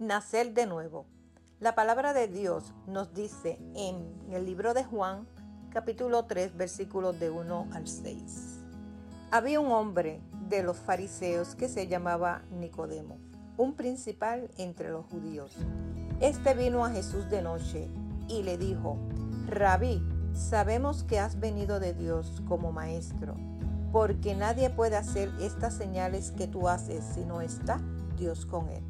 Nacer de nuevo. La palabra de Dios nos dice en el libro de Juan, capítulo 3, versículos de 1 al 6. Había un hombre de los fariseos que se llamaba Nicodemo, un principal entre los judíos. Este vino a Jesús de noche y le dijo, Rabí, sabemos que has venido de Dios como maestro, porque nadie puede hacer estas señales que tú haces si no está Dios con él.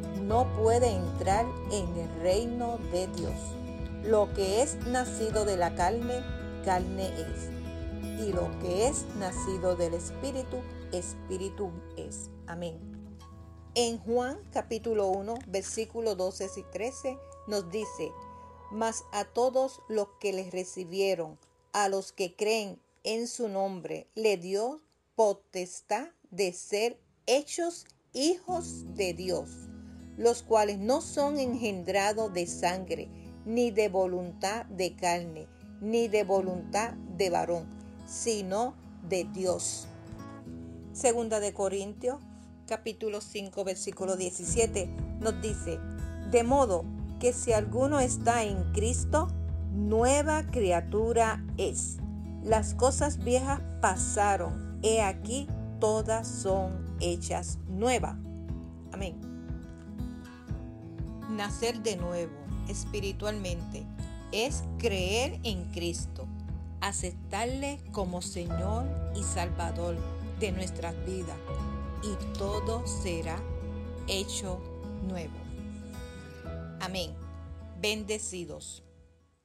no puede entrar en el reino de Dios. Lo que es nacido de la carne, carne es. Y lo que es nacido del Espíritu, Espíritu es. Amén. En Juan capítulo 1, versículos 12 y 13 nos dice, mas a todos los que les recibieron, a los que creen en su nombre, le dio potestad de ser hechos hijos de Dios los cuales no son engendrados de sangre, ni de voluntad de carne, ni de voluntad de varón, sino de Dios. Segunda de Corintios, capítulo 5, versículo 17, nos dice, de modo que si alguno está en Cristo, nueva criatura es. Las cosas viejas pasaron, he aquí todas son hechas nuevas. Amén nacer de nuevo espiritualmente es creer en Cristo, aceptarle como Señor y Salvador de nuestras vidas y todo será hecho nuevo. Amén. Bendecidos.